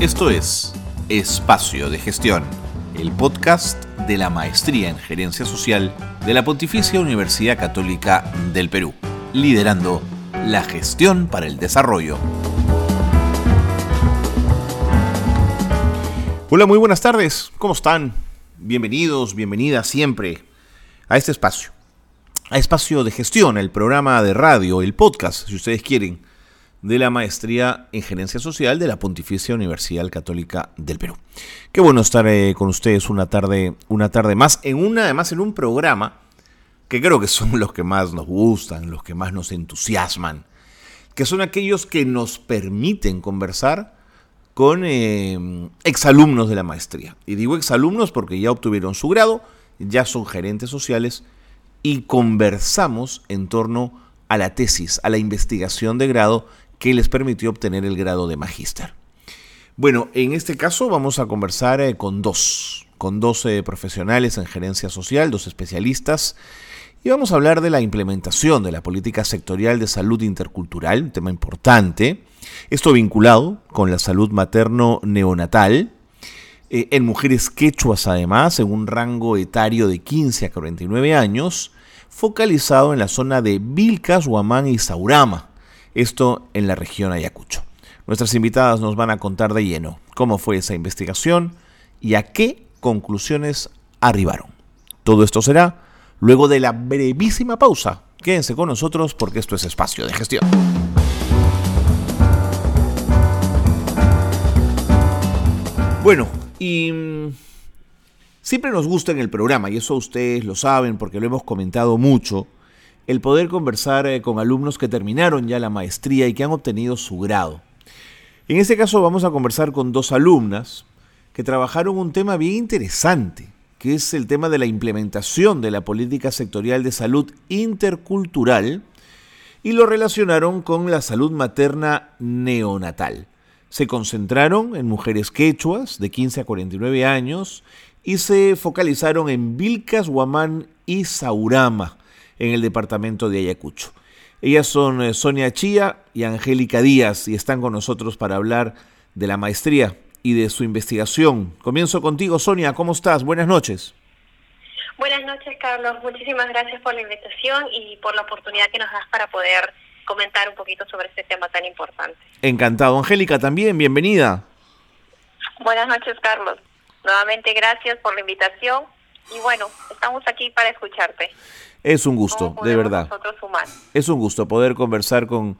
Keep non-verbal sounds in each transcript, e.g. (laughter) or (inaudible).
Esto es Espacio de Gestión, el podcast de la Maestría en Gerencia Social de la Pontificia Universidad Católica del Perú, liderando la gestión para el desarrollo. Hola, muy buenas tardes, ¿cómo están? Bienvenidos, bienvenidas siempre a este espacio, a Espacio de Gestión, el programa de radio, el podcast, si ustedes quieren de la maestría en gerencia social de la Pontificia Universidad Católica del Perú. Qué bueno estar eh, con ustedes una tarde, una tarde más, en una, además en un programa que creo que son (laughs) los que más nos gustan, los que más nos entusiasman, que son aquellos que nos permiten conversar con eh, exalumnos de la maestría. Y digo exalumnos porque ya obtuvieron su grado, ya son gerentes sociales y conversamos en torno a la tesis, a la investigación de grado que les permitió obtener el grado de magíster. Bueno, en este caso vamos a conversar eh, con dos, con dos eh, profesionales en gerencia social, dos especialistas, y vamos a hablar de la implementación de la política sectorial de salud intercultural, un tema importante, esto vinculado con la salud materno-neonatal, eh, en mujeres quechuas además, en un rango etario de 15 a 49 años, focalizado en la zona de Vilcas, Huamán y Saurama esto en la región Ayacucho. Nuestras invitadas nos van a contar de lleno cómo fue esa investigación y a qué conclusiones arribaron. Todo esto será luego de la brevísima pausa. Quédense con nosotros porque esto es espacio de gestión. Bueno, y mm, siempre nos gusta en el programa, y eso ustedes lo saben porque lo hemos comentado mucho, el poder conversar eh, con alumnos que terminaron ya la maestría y que han obtenido su grado. En este caso vamos a conversar con dos alumnas que trabajaron un tema bien interesante, que es el tema de la implementación de la política sectorial de salud intercultural y lo relacionaron con la salud materna neonatal. Se concentraron en mujeres quechuas de 15 a 49 años y se focalizaron en Vilcas, Huamán y Saurama en el departamento de Ayacucho. Ellas son eh, Sonia Chía y Angélica Díaz y están con nosotros para hablar de la maestría y de su investigación. Comienzo contigo, Sonia, ¿cómo estás? Buenas noches. Buenas noches, Carlos. Muchísimas gracias por la invitación y por la oportunidad que nos das para poder comentar un poquito sobre este tema tan importante. Encantado. Angélica, también, bienvenida. Buenas noches, Carlos. Nuevamente gracias por la invitación y bueno, estamos aquí para escucharte. Es un gusto, de verdad. Es un gusto poder conversar con,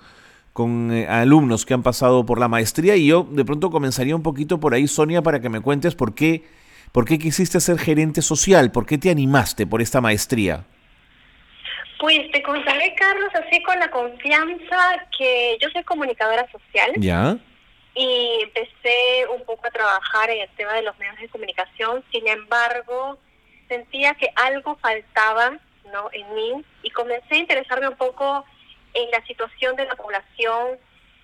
con eh, alumnos que han pasado por la maestría y yo de pronto comenzaría un poquito por ahí, Sonia, para que me cuentes por qué, por qué quisiste ser gerente social, por qué te animaste por esta maestría. Pues te contaré, Carlos, así con la confianza que yo soy comunicadora social. Ya. Y empecé un poco a trabajar en el tema de los medios de comunicación. Sin embargo, sentía que algo faltaba ¿no? en mí y comencé a interesarme un poco en la situación de la población,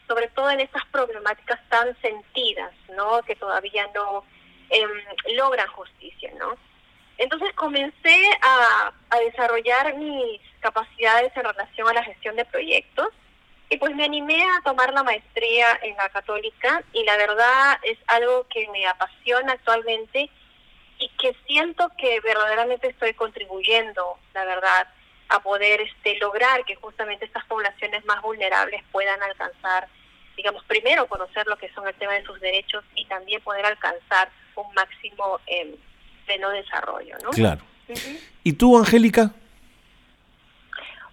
sobre todo en estas problemáticas tan sentidas, ¿no? que todavía no em, logran justicia. ¿no? Entonces comencé a, a desarrollar mis capacidades en relación a la gestión de proyectos y pues me animé a tomar la maestría en la católica y la verdad es algo que me apasiona actualmente y que siento que verdaderamente estoy contribuyendo, la verdad, a poder este, lograr que justamente estas poblaciones más vulnerables puedan alcanzar, digamos, primero conocer lo que son el tema de sus derechos y también poder alcanzar un máximo eh, pleno desarrollo, ¿no? Claro. ¿Y tú, Angélica?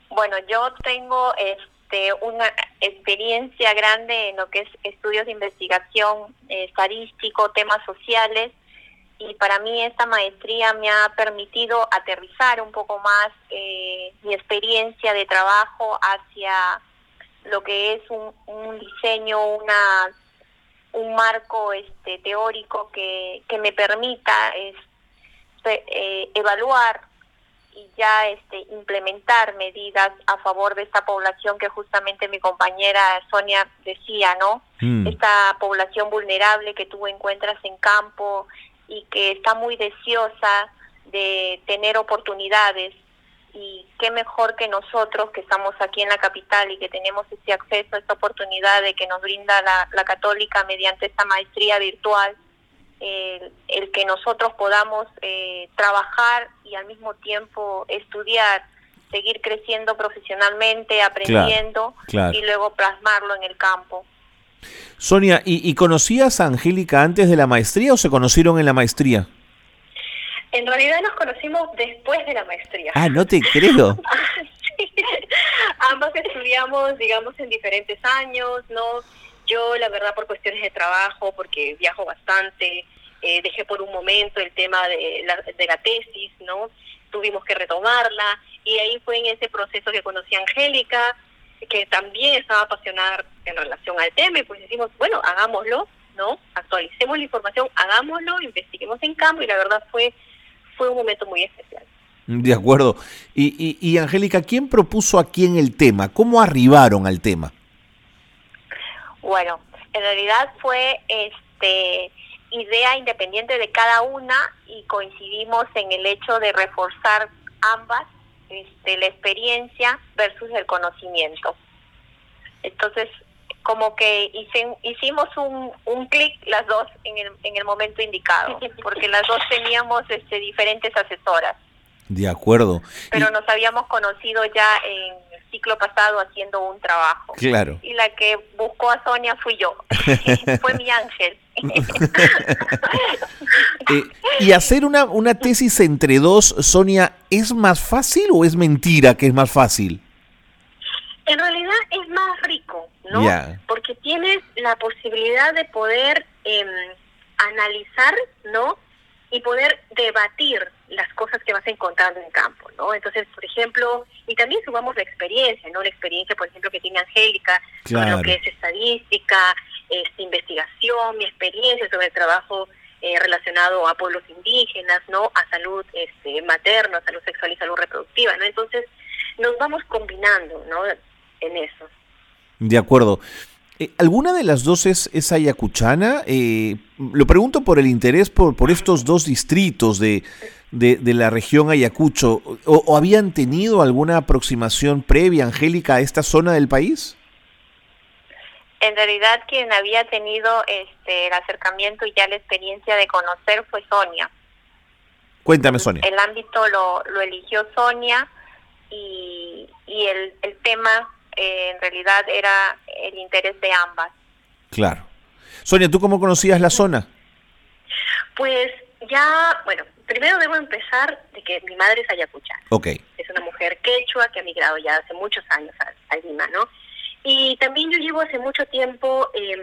Bueno, yo tengo este, una experiencia grande en lo que es estudios de investigación eh, estadístico, temas sociales, y para mí esta maestría me ha permitido aterrizar un poco más eh, mi experiencia de trabajo hacia lo que es un, diseño, una un marco este teórico que, que me permita este, eh, evaluar y ya este implementar medidas a favor de esta población que justamente mi compañera Sonia decía, ¿no? Mm. Esta población vulnerable que tú encuentras en campo, y que está muy deseosa de tener oportunidades y qué mejor que nosotros que estamos aquí en la capital y que tenemos este acceso, esta oportunidad de que nos brinda la, católica mediante esta maestría virtual, el, que nosotros podamos eh, trabajar y al mismo tiempo estudiar, seguir creciendo profesionalmente, aprendiendo y luego plasmarlo en el campo. Sonia, ¿y, ¿y conocías a Angélica antes de la maestría o se conocieron en la maestría? En realidad nos conocimos después de la maestría. Ah, no te (laughs) creo. sí. Ambas estudiamos, digamos, en diferentes años, ¿no? Yo, la verdad, por cuestiones de trabajo, porque viajo bastante, eh, dejé por un momento el tema de la, de la tesis, ¿no? Tuvimos que retomarla y ahí fue en ese proceso que conocí a Angélica, que también estaba apasionada en relación al tema y pues decimos, bueno, hagámoslo, ¿no? Actualicemos la información, hagámoslo, investiguemos en campo y la verdad fue fue un momento muy especial. De acuerdo. Y, y, Angélica, ¿quién propuso a quién el tema? ¿Cómo arribaron al tema? Bueno, en realidad fue este idea independiente de cada una y coincidimos en el hecho de reforzar ambas este, la experiencia versus el conocimiento. Entonces, como que hicimos un, un clic las dos en el, en el momento indicado, porque las dos teníamos este, diferentes asesoras. De acuerdo. Pero nos habíamos conocido ya en ciclo pasado haciendo un trabajo. Claro. Y la que buscó a Sonia fui yo. (laughs) Fue mi ángel. (laughs) Eh, ¿Y hacer una, una tesis entre dos, Sonia, es más fácil o es mentira que es más fácil? En realidad es más rico, ¿no? Porque tienes la posibilidad de poder em, analizar, ¿no? Y poder debatir las cosas que vas encontrando en campo, ¿no? Entonces, por ejemplo, y también sumamos la experiencia, ¿no? La experiencia, por ejemplo, que tiene Angélica sobre lo que es estadística, este, investigación, mi experiencia sobre el trabajo eh, relacionado a pueblos indígenas, ¿no? A salud este, materna, a salud sexual y salud reproductiva, ¿no? Entonces, nos vamos combinando, ¿no? en eso. De acuerdo. Eh, ¿Alguna de las dos es, ayacuchana? Eh, lo pregunto por el interés por, por estos dos distritos de, de, la región Ayacucho. O, habían tenido alguna aproximación previa, Angélica, a esta zona del país? En realidad quien había tenido este, el acercamiento y ya la experiencia de conocer fue Sonia. Cuéntame, Sonia. El ámbito lo, lo eligió Sonia y, y el, el tema eh, en realidad era el interés de ambas. Claro. Sonia, ¿tú cómo conocías la zona? Pues ya, bueno, primero debo empezar de que mi madre es ayacuchana. Ok. Es una mujer quechua que ha migrado ya hace muchos años a, Lima, ¿no? Y también yo llevo hace mucho tiempo em,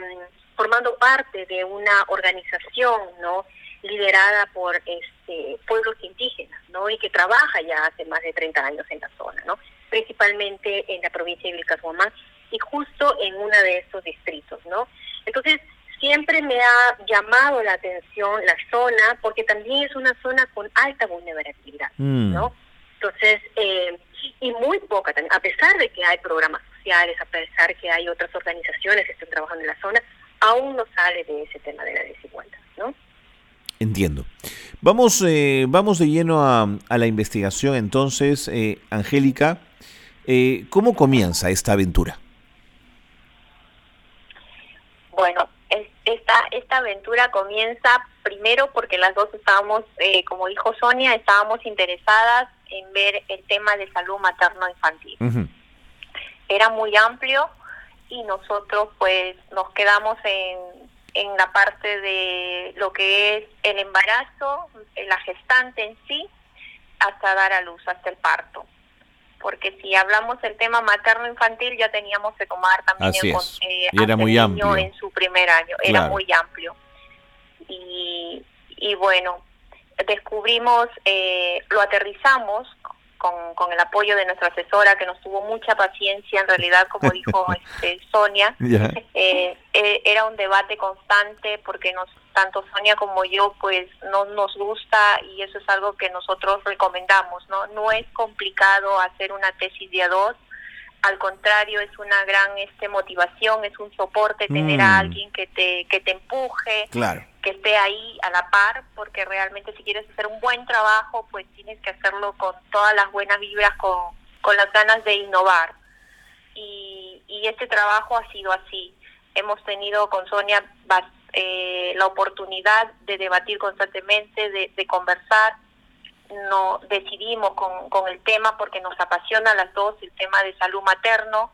formando parte de una organización, ¿no? Liderada por este pueblos indígenas, ¿no? Y que trabaja ya hace más de 30 años en la zona, ¿no? Principalmente en la provincia de Vilcashuamán y justo en uno de estos distritos, ¿no? Entonces, siempre me ha llamado la atención la zona porque también es una zona con alta vulnerabilidad, mm. ¿no? Entonces, eh, y muy poca también, a pesar de que hay programas sociales, a pesar de que hay otras organizaciones que están trabajando en la zona, aún no sale de ese tema de la desigualdad, ¿no? Entiendo. Vamos, eh, vamos de lleno a, a la investigación entonces, eh, Angélica. Eh, ¿Cómo comienza esta aventura? Bueno, esta, esta aventura comienza primero porque las dos estábamos, eh, como dijo Sonia, estábamos interesadas en ver el tema de salud materno-infantil. Era muy amplio y nosotros pues nos quedamos en, en la parte de lo que es el embarazo, la gestante en sí, hasta dar a luz, hasta el parto porque si hablamos del tema materno-infantil ya teníamos que tomar también el, eh, era muy amplio. en su primer año, era muy amplio. Y, y bueno, descubrimos, eh, lo aterrizamos con, con el apoyo de nuestra asesora que nos tuvo mucha paciencia, en realidad, como dijo (laughs) este, Sonia, eh, eh, era un debate constante porque nos tanto Sonia como yo pues no nos gusta y eso es algo que nosotros recomendamos, ¿no? No es complicado hacer una tesis de a dos, al contrario es una gran este motivación, es un soporte tener a mm. alguien que te que te empuje, claro esté ahí a la par, porque realmente si quieres hacer un buen trabajo, pues tienes que hacerlo con todas las buenas vibras, con, con las ganas de innovar. Y, y este trabajo ha sido así. Hemos tenido con Sonia eh, la oportunidad de debatir constantemente, de, de conversar. No decidimos con, con el tema porque nos apasiona a las dos el tema de salud materno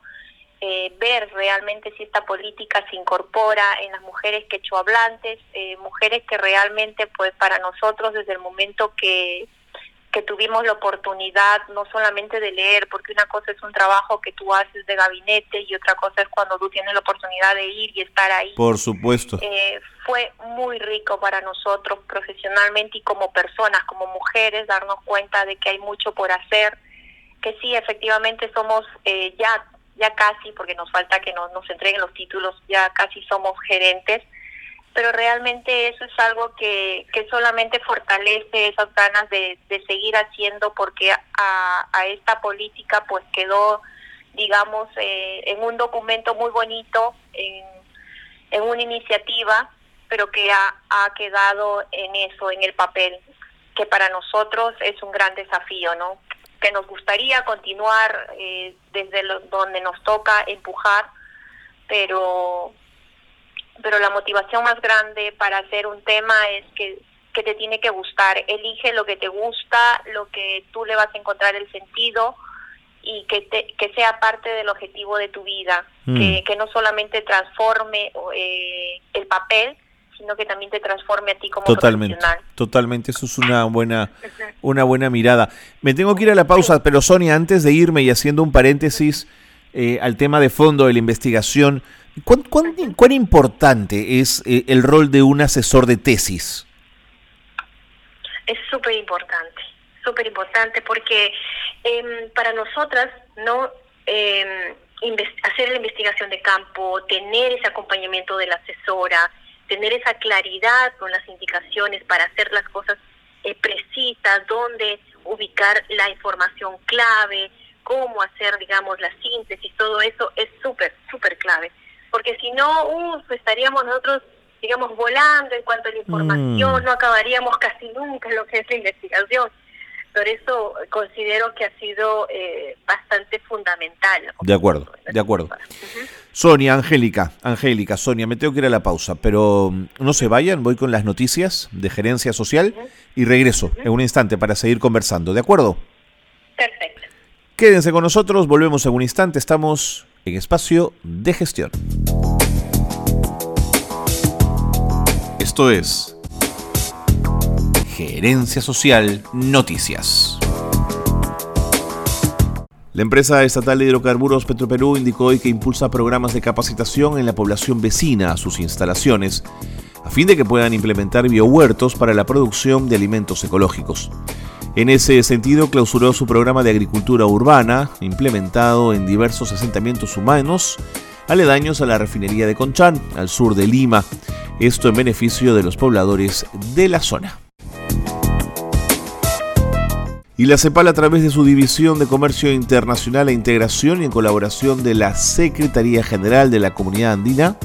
eh, ver realmente si esta política se incorpora en las mujeres quechohablantes, eh, mujeres que realmente, pues para nosotros desde el momento que, que tuvimos la oportunidad no solamente de leer, porque una cosa es un trabajo que tú haces de gabinete y otra cosa es cuando tú tienes la oportunidad de ir y estar ahí. Por supuesto. Eh, fue muy rico para nosotros profesionalmente y como personas, como mujeres, darnos cuenta de que hay mucho por hacer, que sí, efectivamente somos eh, ya ya casi, porque nos falta que nos, nos entreguen los títulos, ya casi somos gerentes, pero realmente eso es algo que, que solamente fortalece esas ganas de, de seguir haciendo porque a, a esta política pues quedó, digamos, eh, en un documento muy bonito, en, en una iniciativa, pero que ha, ha quedado en eso, en el papel, que para nosotros es un gran desafío, ¿no? Que nos gustaría continuar eh, desde donde nos toca empujar, pero pero la motivación más grande para hacer un tema es que, que te tiene que gustar. Elige lo que te gusta, lo que tú le vas a encontrar el sentido y que, te, que sea parte del objetivo de tu vida, mm. que, que no solamente transforme eh, el papel, sino que también te transforme a ti como totalmente, profesional. Totalmente, eso es una buena, una buena mirada. Me tengo que ir a la pausa, pero Sonia, antes de irme y haciendo un paréntesis eh, al tema de fondo de la investigación, ¿cuán, cuán, importante es eh, el rol de un asesor de tesis? Es súper importante, súper importante, porque eh, para nosotras, ¿no? Eh, hacer la investigación de campo, tener ese acompañamiento de la asesora, tener esa claridad con las indicaciones para hacer las cosas eh, precisas, dónde ubicar la información clave, cómo hacer, digamos, la síntesis, todo eso es súper, súper clave. Porque si no, uh, estaríamos nosotros, digamos, volando en cuanto a la información, mm. no acabaríamos casi nunca lo que es la investigación. Por eso considero que ha sido eh, bastante fundamental. De acuerdo, de acuerdo. Sonia, Angélica, Angélica, Sonia, me tengo que ir a la pausa, pero mm, no se vayan, voy con las noticias de gerencia social y regreso en un instante para seguir conversando, ¿de acuerdo? Perfecto. Quédense con nosotros, volvemos en un instante, estamos en espacio de gestión. Esto es Gerencia Social Noticias. La empresa estatal de hidrocarburos Petroperú indicó hoy que impulsa programas de capacitación en la población vecina a sus instalaciones, a fin de que puedan implementar biohuertos para la producción de alimentos ecológicos. En ese sentido, clausuró su programa de agricultura urbana, implementado en diversos asentamientos humanos aledaños a la refinería de Conchán, al sur de Lima, esto en beneficio de los pobladores de la zona. Y la CEPAL a través de su División de Comercio Internacional e Integración y en colaboración de la Secretaría General de la Comunidad Andina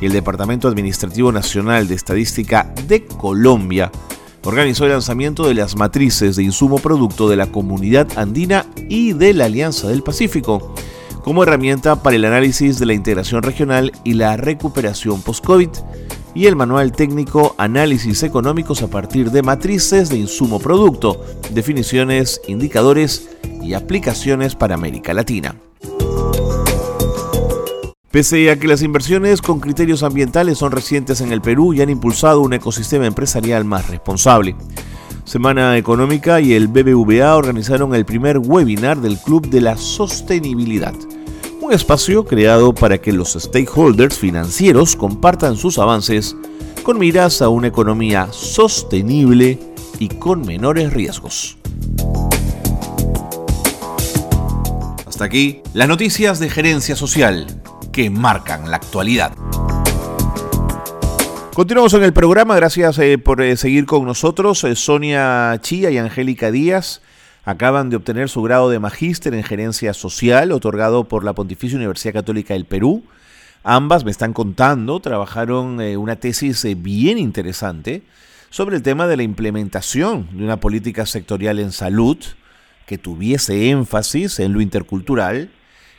y el Departamento Administrativo Nacional de Estadística de Colombia, organizó el lanzamiento de las matrices de insumo producto de la Comunidad Andina y de la Alianza del Pacífico, como herramienta para el análisis de la integración regional y la recuperación post-COVID y el manual técnico Análisis económicos a partir de matrices de insumo producto, definiciones, indicadores y aplicaciones para América Latina. Pese a que las inversiones con criterios ambientales son recientes en el Perú y han impulsado un ecosistema empresarial más responsable. Semana Económica y el BBVA organizaron el primer webinar del Club de la Sostenibilidad un espacio creado para que los stakeholders financieros compartan sus avances con miras a una economía sostenible y con menores riesgos. Hasta aquí las noticias de gerencia social que marcan la actualidad. Continuamos en el programa, gracias eh, por eh, seguir con nosotros. Eh, Sonia Chía y Angélica Díaz acaban de obtener su grado de magíster en gerencia social otorgado por la Pontificia Universidad Católica del Perú. Ambas me están contando, trabajaron eh, una tesis eh, bien interesante sobre el tema de la implementación de una política sectorial en salud que tuviese énfasis en lo intercultural,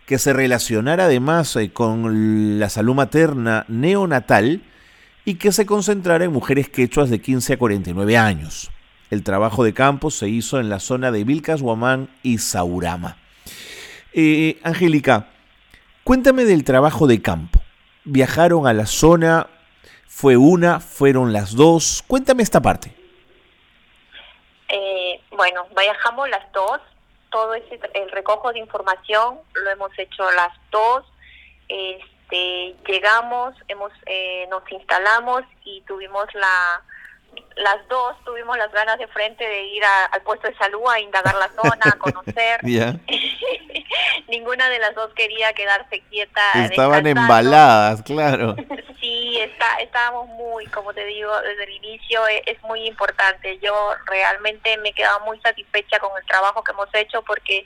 que se relacionara además eh, con la salud materna neonatal y que se concentrara en mujeres quechuas de 15 a 49 años. El trabajo de campo se hizo en la zona de Vilcas, Huamán y Saurama. Eh, Angélica, cuéntame del trabajo de campo. ¿Viajaron a la zona? ¿Fue una? ¿Fueron las dos? Cuéntame esta parte. Eh, bueno, viajamos las dos. Todo ese, el recojo de información lo hemos hecho las dos. Este, llegamos, hemos, eh, nos instalamos y tuvimos la, las dos tuvimos las ganas de frente de ir al puesto de salud a indagar la zona, a (laughs) conocer. (laughs) Ninguna de las dos quería quedarse quieta. Estaban embaladas, claro. (laughs) sí, está, estábamos muy, como te digo, desde el inicio es, es muy importante. Yo realmente me quedaba muy satisfecha con el trabajo que hemos hecho porque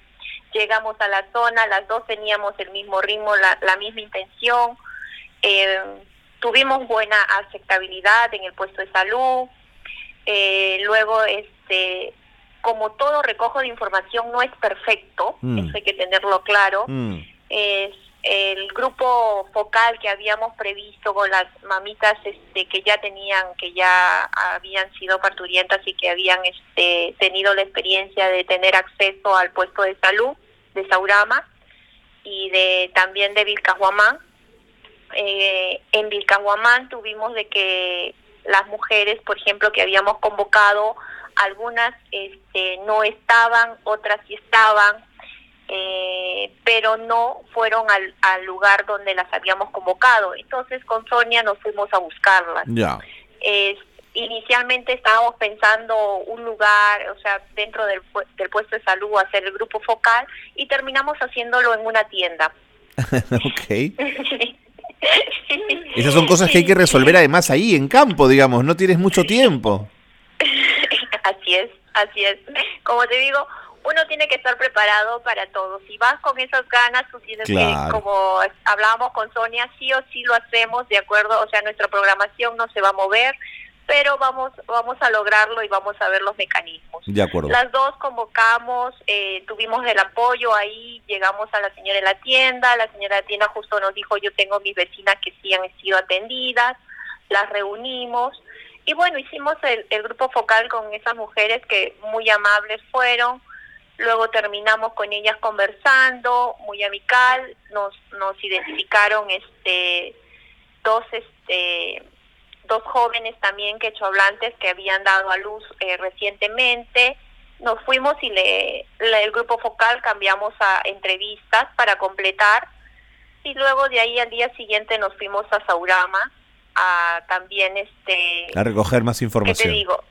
llegamos a la zona, las dos teníamos el mismo ritmo, la, la misma intención. Eh, tuvimos buena aceptabilidad en el puesto de salud, eh, luego, este, como todo recojo de información no es perfecto, mm. eso hay que tenerlo claro. Mm. Es el grupo focal que habíamos previsto con las mamitas este, que ya tenían, que ya habían sido parturientas y que habían este, tenido la experiencia de tener acceso al puesto de salud de Saurama y de también de Vilcahuamán. Eh, en Vilcahuamán tuvimos de que las mujeres, por ejemplo, que habíamos convocado, algunas este, no estaban, otras sí estaban, eh, pero no fueron al, al, lugar donde las habíamos convocado. Entonces con Sonia nos fuimos a buscarlas. Ya. inicialmente estábamos pensando un lugar, o sea, dentro del, del puesto de salud, hacer el grupo focal y terminamos haciéndolo en una tienda. (laughs) ok. (laughs) Esas son cosas que hay que resolver además ahí en campo, digamos, no tienes mucho tiempo. (laughs) Así es, así es. Como te digo, uno tiene que estar preparado para todo. Si vas con esas ganas, tú tienes que, como hablábamos con Sonia, sí o sí lo hacemos, ¿de acuerdo? O sea, nuestra programación no se va a mover, pero vamos vamos a lograrlo y vamos a ver los mecanismos. De acuerdo. Las dos convocamos, eh, tuvimos el apoyo ahí, llegamos a la señora de la tienda, la señora de la tienda justo nos dijo, yo tengo mis vecinas que sí han sido atendidas, las reunimos y bueno, hicimos el, el grupo focal con esas mujeres que muy amables fueron, luego terminamos con ellas conversando, muy amical, nos, nos identificaron este dos este dos jóvenes también quechohablantes que habían dado a luz eh, recientemente. Nos fuimos y le, el grupo focal cambiamos a entrevistas para completar y luego de ahí al día siguiente nos fuimos a Saurama a también este a recoger más información. te digo?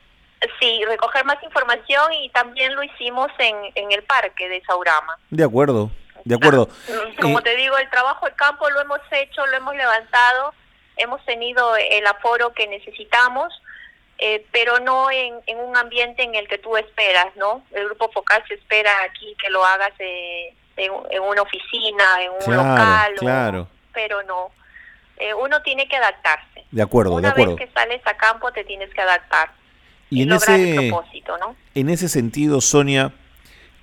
Sí, recoger más información y también lo hicimos en, en el parque de Saurama. De acuerdo, de acuerdo. Ah, como te digo, el trabajo de campo lo hemos hecho, lo hemos levantado hemos tenido el aforo que necesitamos, eh, pero no en, un ambiente en el que tú esperas, ¿no? El grupo focal se espera aquí que lo hagas eh, en, una oficina, en un local, claro. pero no. Eh, uno tiene que adaptarse. De acuerdo, una de acuerdo. vez que sales a campo te tienes que adaptar. Y, en ese propósito, ¿no? En ese sentido, Sonia,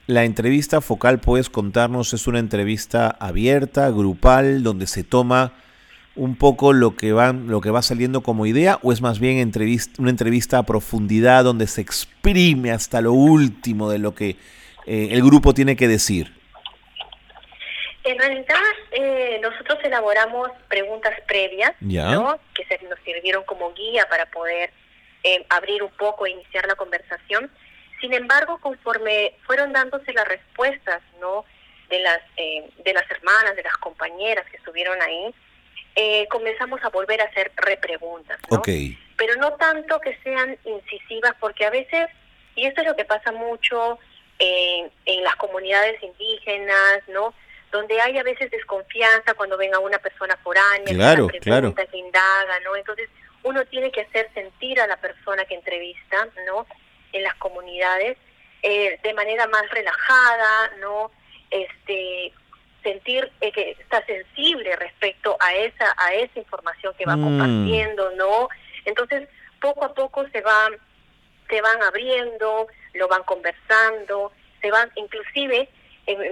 la entrevista focal, puedes contarnos, es una entrevista abierta, grupal, donde se toma un poco lo que va, lo que va saliendo como idea o es más bien entrevista, una entrevista a profundidad donde se exprime hasta lo último de lo que eh, el grupo tiene que decir? En realidad eh, nosotros elaboramos preguntas previas que se nos sirvieron como guía para poder eh, abrir un poco e iniciar la conversación. Sin embargo, conforme fueron dándose las respuestas ¿no? de, las, de las hermanas, de las compañeras que estuvieron ahí, eh, comenzamos a volver a hacer repreguntas. ¿no? Pero no tanto que sean incisivas, porque a veces, y esto es lo que pasa mucho en, en las comunidades indígenas, ¿no? Donde hay a veces desconfianza cuando ven a una persona foránea, claro, que claro. que indaga, ¿no? Entonces, uno tiene que hacer sentir a la persona que entrevista, ¿no? En las comunidades, eh, de manera más relajada, ¿no? Este, sentir eh, que está sensible respecto a esa a esa información que va mm. compartiendo, ¿no? Entonces, poco a poco se van se van abriendo, lo van conversando, se van inclusive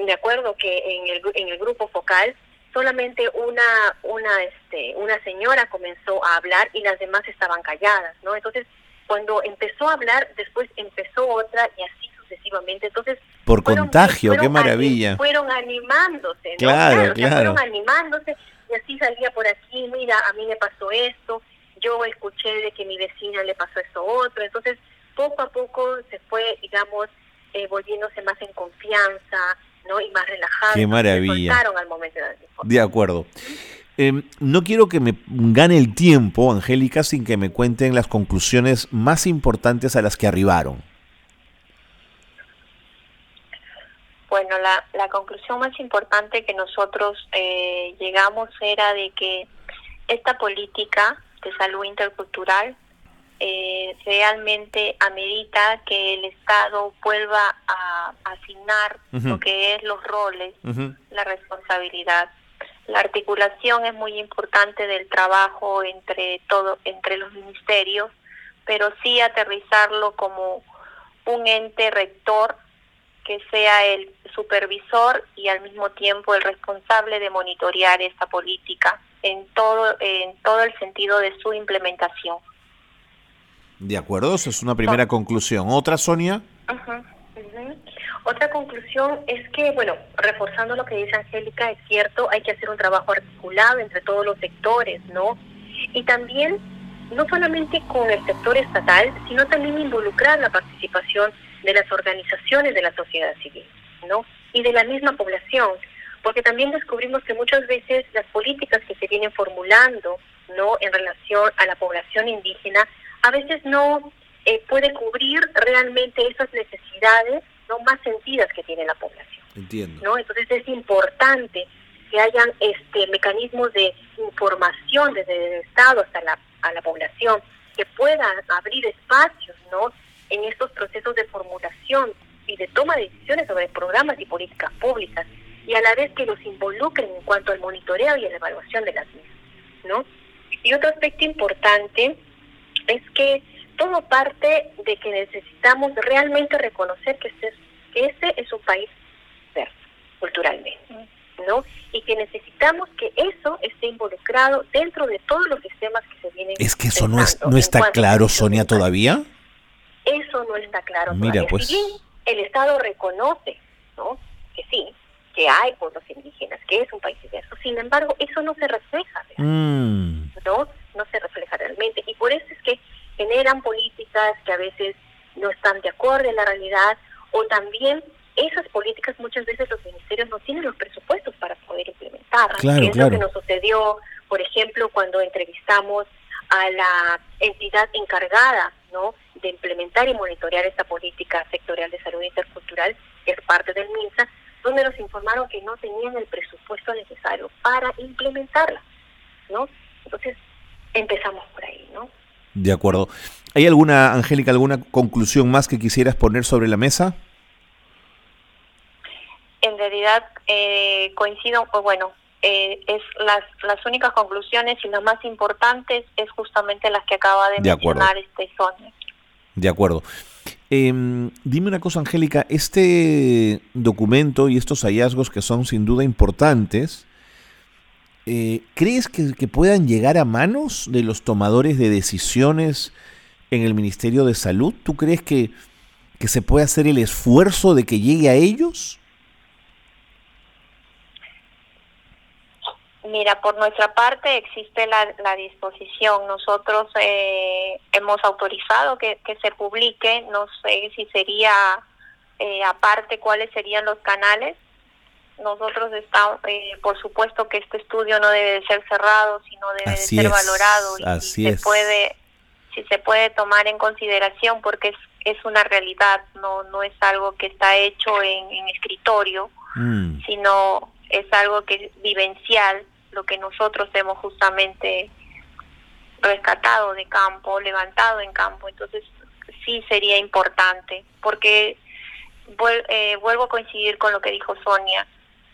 me acuerdo que en el en el grupo focal solamente una una este una señora comenzó a hablar y las demás estaban calladas, ¿no? Entonces, cuando empezó a hablar, después empezó otra y así sucesivamente. Entonces, por contagio, qué maravilla. fueron animándose, ¿no? Claro, claro. fueron animándose y así salía por aquí, mira, a mí me pasó esto, yo escuché de que mi vecina le pasó eso otro. Entonces, poco a poco se fue, digamos, eh, volviéndose más en confianza, ¿no? Y más relajado. Qué maravilla. Al momento de, de acuerdo. Em, no quiero que me gane el tiempo, Angélica, sin que me cuenten las conclusiones más importantes a las que arribaron. Bueno, la, la conclusión más importante que nosotros eh, llegamos era de que esta política de salud intercultural eh, realmente amerita que el Estado vuelva a asignar lo que es los roles, la responsabilidad. La articulación es muy importante del trabajo entre todo entre los ministerios, pero sí aterrizarlo como un ente rector que sea el supervisor y al mismo tiempo el responsable de monitorear esta política en todo en todo el sentido de su implementación. De acuerdo, esa es una primera conclusión. ¿Otra, Sonia? Otra conclusión es que, bueno, reforzando lo que dice Angélica, es cierto, hay que hacer un trabajo articulado entre todos los sectores, ¿no? Y también, no solamente con el sector estatal, sino también involucrar la participación de las organizaciones de la sociedad civil, ¿no? Y de la misma población, porque también descubrimos que muchas veces las políticas que se vienen formulando, ¿no? En relación a la población indígena, a veces no eh, puede cubrir realmente esas necesidades no más sentidas que tiene la población. Entiendo. ¿no? Entonces es importante que hayan este mecanismos de información desde el Estado hasta la, a la población, que puedan abrir espacios ¿no? En estos procesos de formulación y de toma de decisiones sobre programas y políticas públicas, y a la vez que los involucren en cuanto al monitoreo y a la evaluación de las mismas. ¿no? Y otro aspecto importante es que todo parte de que necesitamos realmente reconocer que este, que este es un país diverso culturalmente, ¿no? Y que necesitamos que eso esté involucrado dentro de todos los sistemas que se vienen. Es que eso no, es, no está claro, Sonia, todavía. Eso no está claro. Mira, pues. el Estado reconoce, ¿no? Que sí, que hay pueblos indígenas, que es un país diverso. Sin embargo, eso no se refleja, mm. ¿no? No se refleja realmente. Y por eso es que generan políticas que a veces no están de acuerdo en la realidad o también esas políticas muchas veces los ministerios no tienen los presupuestos para poder implementarlas. Claro, es lo que nos sucedió, por ejemplo, cuando entrevistamos a la entidad encargada ¿no? de implementar y monitorear esta política sectorial de salud intercultural, que es parte del MINSA, donde nos informaron que no tenían el presupuesto necesario para implementarla. ¿no? Entonces, empezamos por ahí, ¿no? De acuerdo. ¿Hay alguna, Angélica, alguna conclusión más que quisieras poner sobre la mesa? En realidad eh, coincido, pues bueno, eh, es las, las únicas conclusiones y las más importantes es justamente las que acaba de, mencionar este Sonia. De acuerdo. Em, dime una cosa, Angélica, este documento y estos hallazgos que son sin duda importantes, eh, ¿crees que, puedan llegar a manos de los tomadores de decisiones en el Ministerio de Salud? ¿Tú crees que, que se puede hacer el esfuerzo de que llegue a ellos? Mira, por nuestra parte existe la, la disposición. Nosotros eh, hemos autorizado que, que, se publique. No sé si sería eh, aparte cuáles serían los canales, nosotros estamos, eh, por supuesto que este estudio no debe de ser cerrado, sino debe de ser valorado y, se puede, si se puede tomar en consideración porque es, es una realidad, no no es algo que está hecho en, escritorio, mm. sino es algo que es vivencial, lo que nosotros hemos justamente rescatado de campo, levantado en campo, entonces sí sería importante, porque eh, vuelvo a coincidir con lo que dijo Sonia,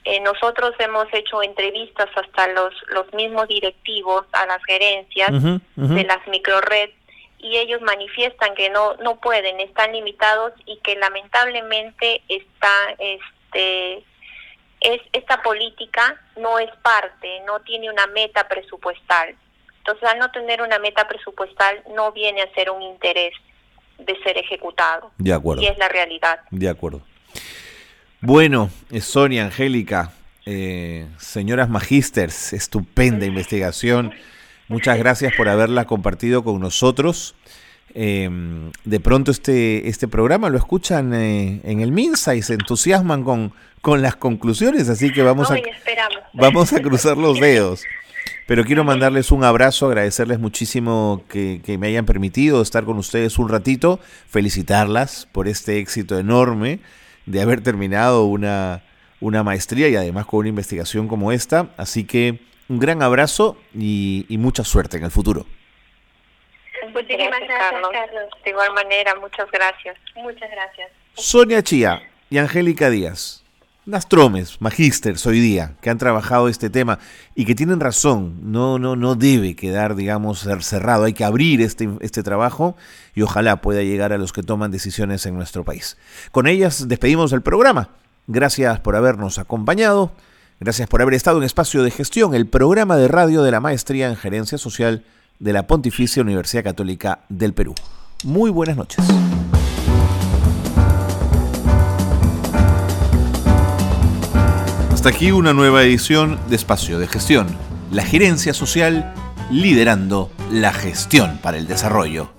Eh, nosotros hemos hecho entrevistas hasta los, los mismos directivos a las gerencias de las microred y ellos manifiestan que no no pueden, están limitados y que lamentablemente está este es esta política no es parte, no tiene una meta presupuestal. Entonces, al no tener una meta presupuestal no viene a ser un interés de ser ejecutado. De acuerdo. Y es la realidad. De acuerdo. Bueno, Sonia, Angélica, eh, señoras magísters, estupenda investigación. Muchas gracias por haberla compartido con nosotros. Em, de pronto este, este programa lo escuchan eh, en el MINSA y se entusiasman con, con las conclusiones, así que vamos, a, vamos a cruzar los (laughs) dedos. Pero quiero mandarles un abrazo, agradecerles muchísimo que, que, me hayan permitido estar con ustedes un ratito, felicitarlas por este éxito enorme de haber terminado una, una maestría y además con una investigación como esta. Así que un gran abrazo y, mucha suerte en el futuro. Muchísimas gracias, Carlos. De igual manera, muchas gracias. Muchas gracias. Sonia Chía y Angélica Díaz, las tromes, magísteres hoy día, que han trabajado este tema y que tienen razón, no, no, no debe quedar, digamos, cerrado, hay que abrir este, este trabajo y ojalá pueda llegar a los que toman decisiones en nuestro país. Con ellas despedimos el programa. Gracias por habernos acompañado. Gracias por haber estado en Espacio de Gestión, el programa de radio de la Maestría en Gerencia Social de la Pontificia Universidad Católica del Perú. Muy buenas noches. Hasta aquí una nueva edición de Espacio de Gestión, la gerencia social liderando la gestión para el desarrollo.